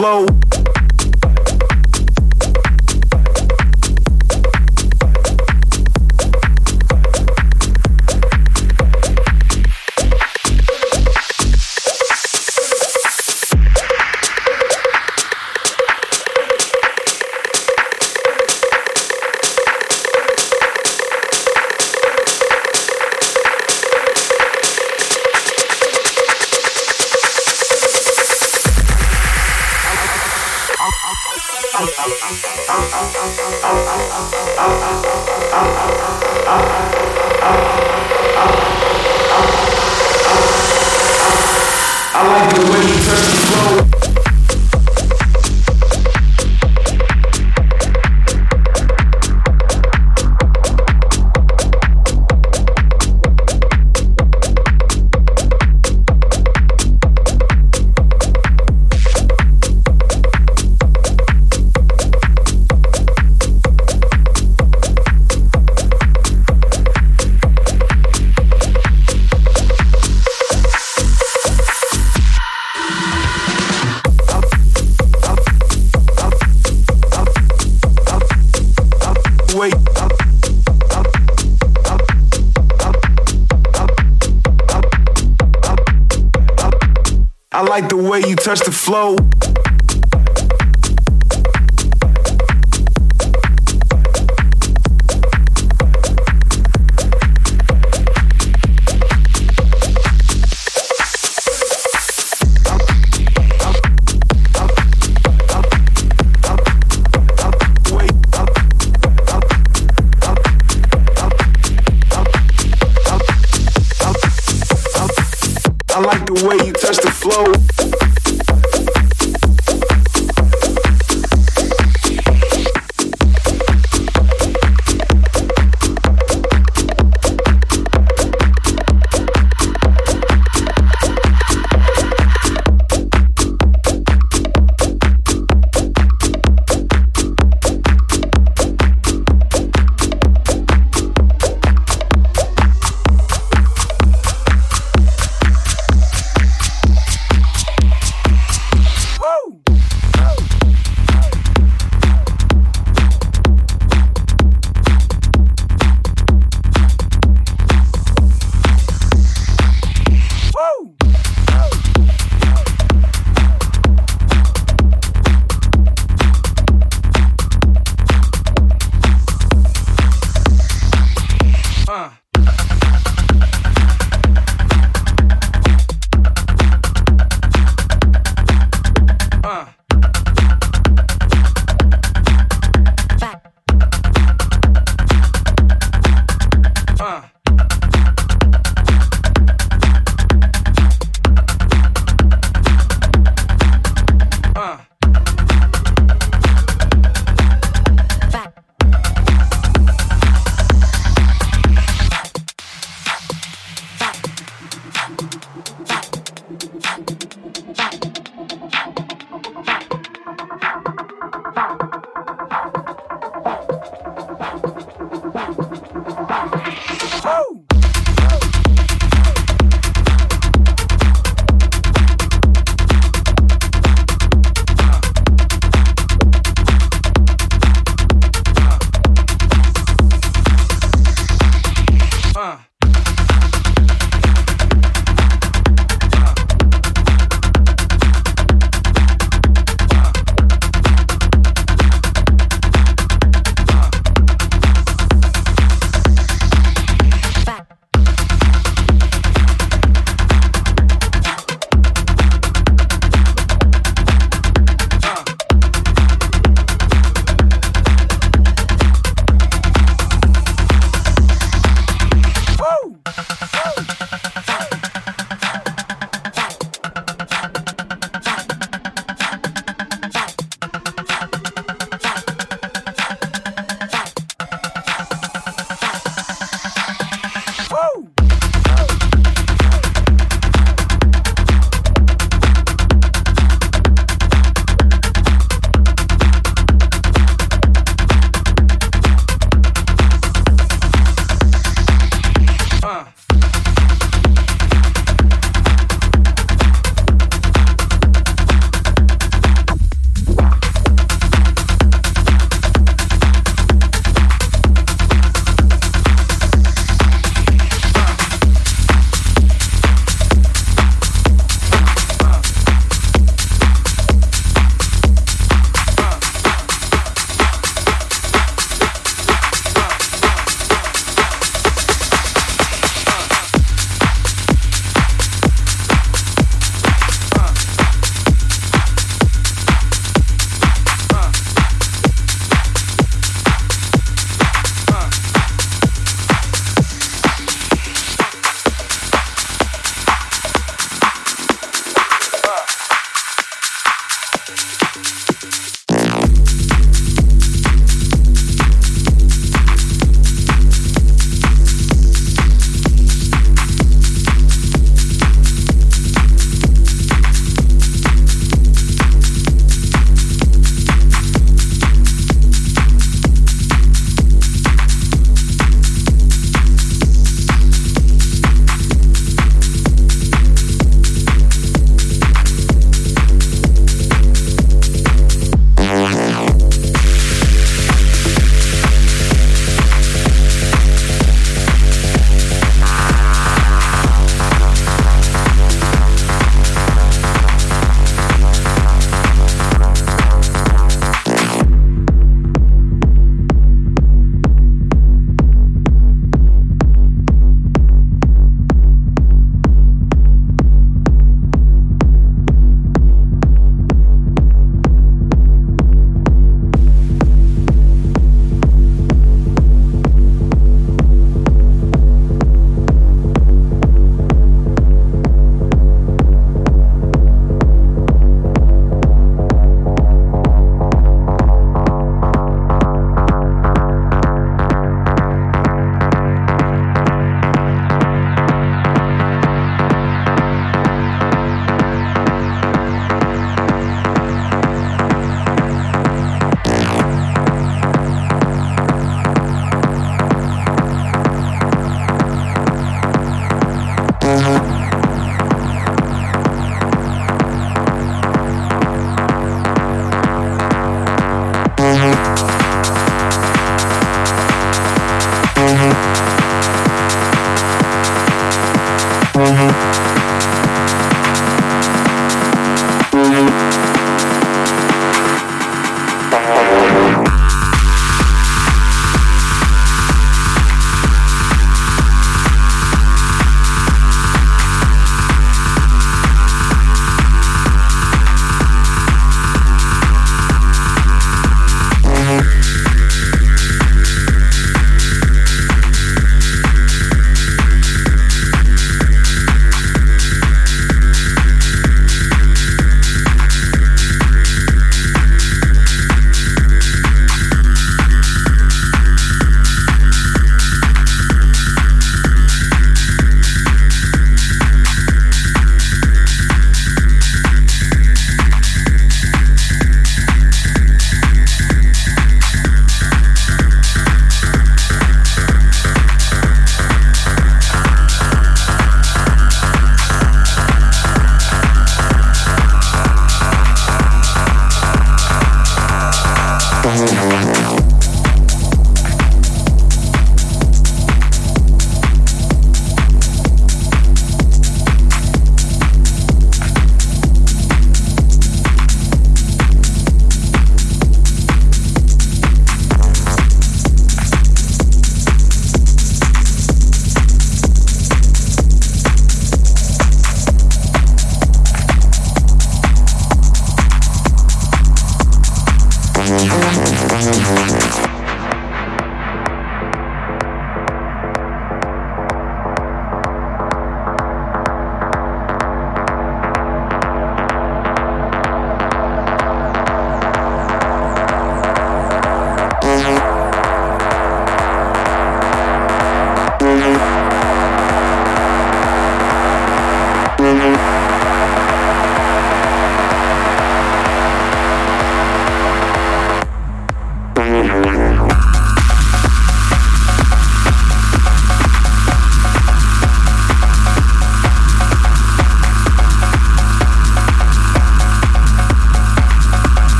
flow touch the flow. touch the flow.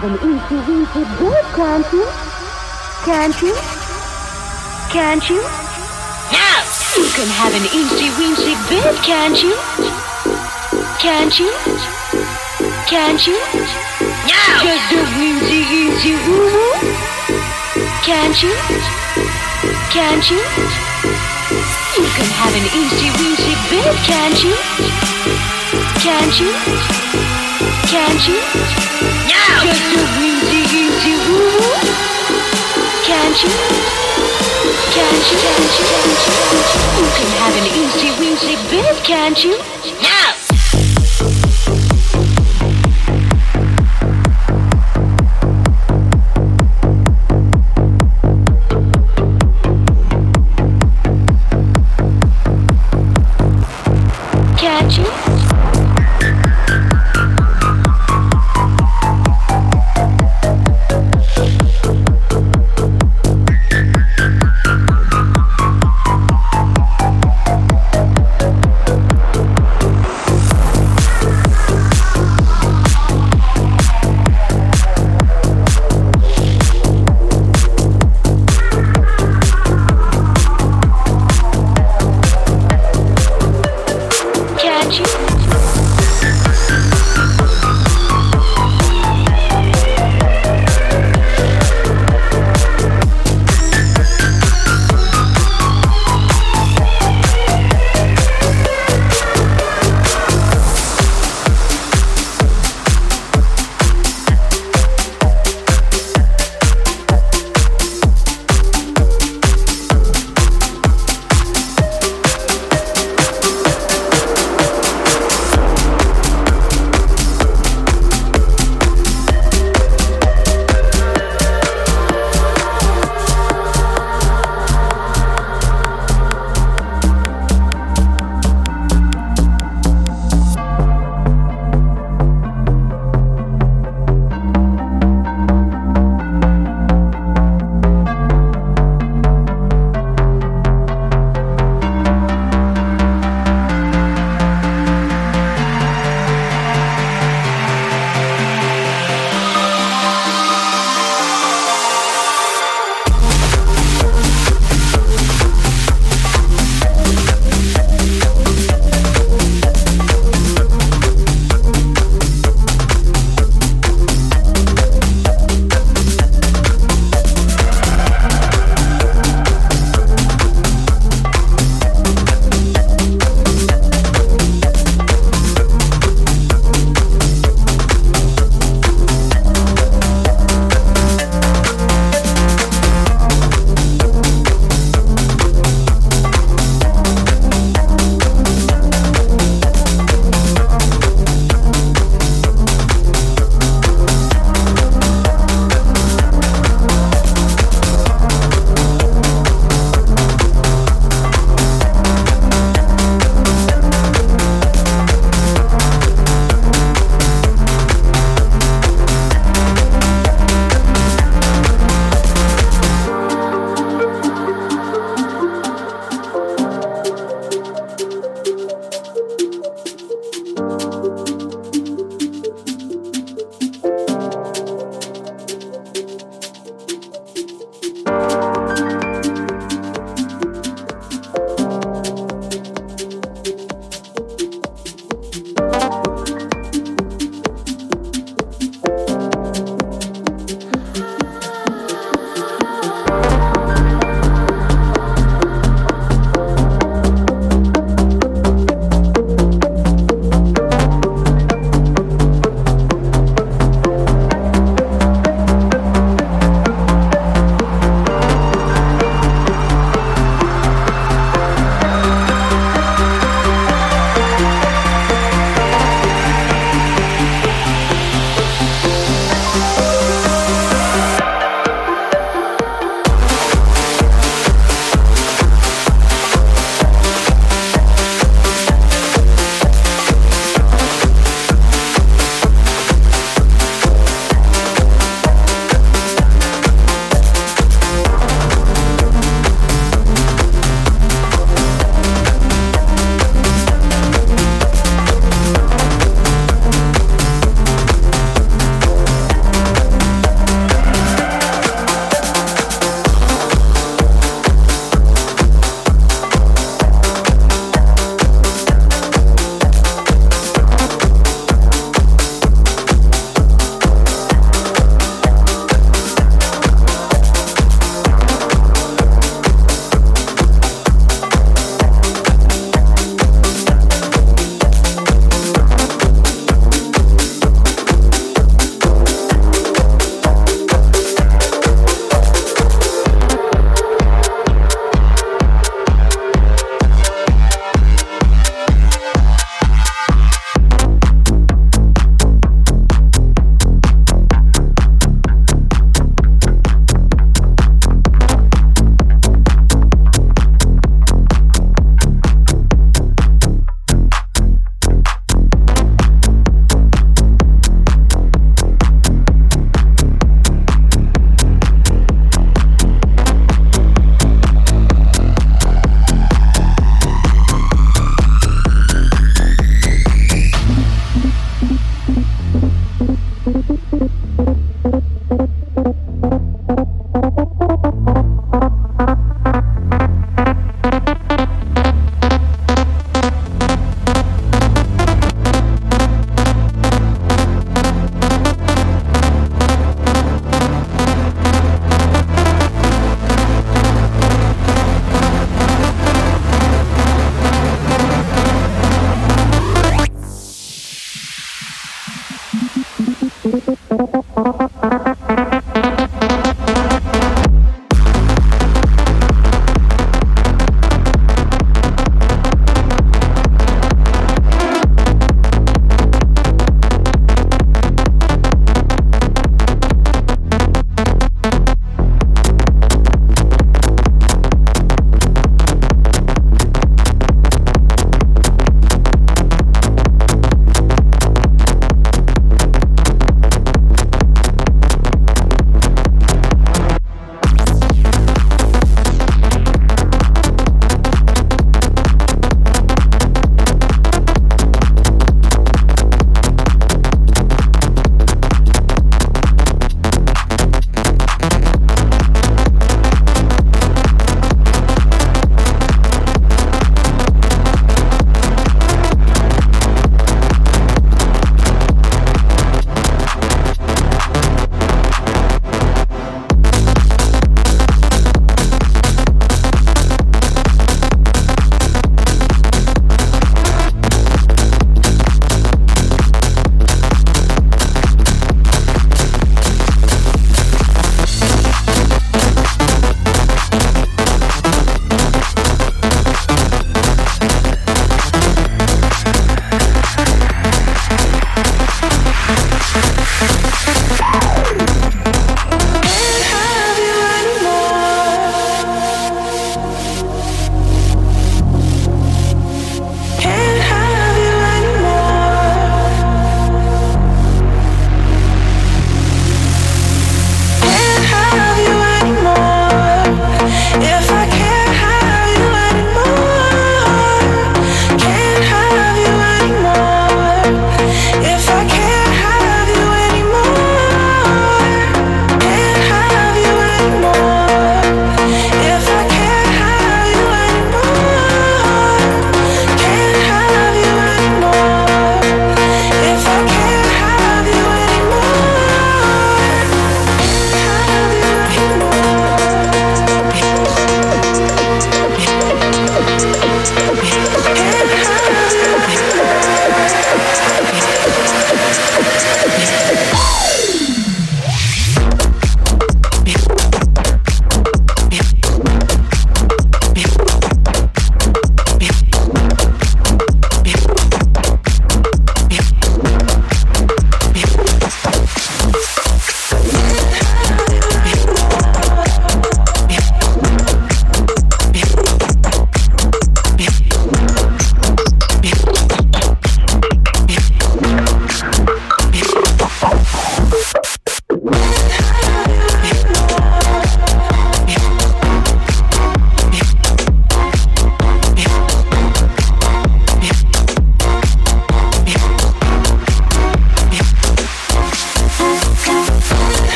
Have an easy weasy bed, can't you? Can't you? Can't you? Yes! You can have an easy weasy bed, can't you? Can't you? Can't you? Yes! Just a weensy easy woo. Can't you? Can't you? You can have an easy weasy bed, can't you? Can't you? Can't you? Just a weensy easy woo. Can't you? Can't you? Can't you? Can't you? You can have an easy weasy bed, can't you? Yes!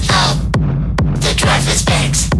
The drive is bags.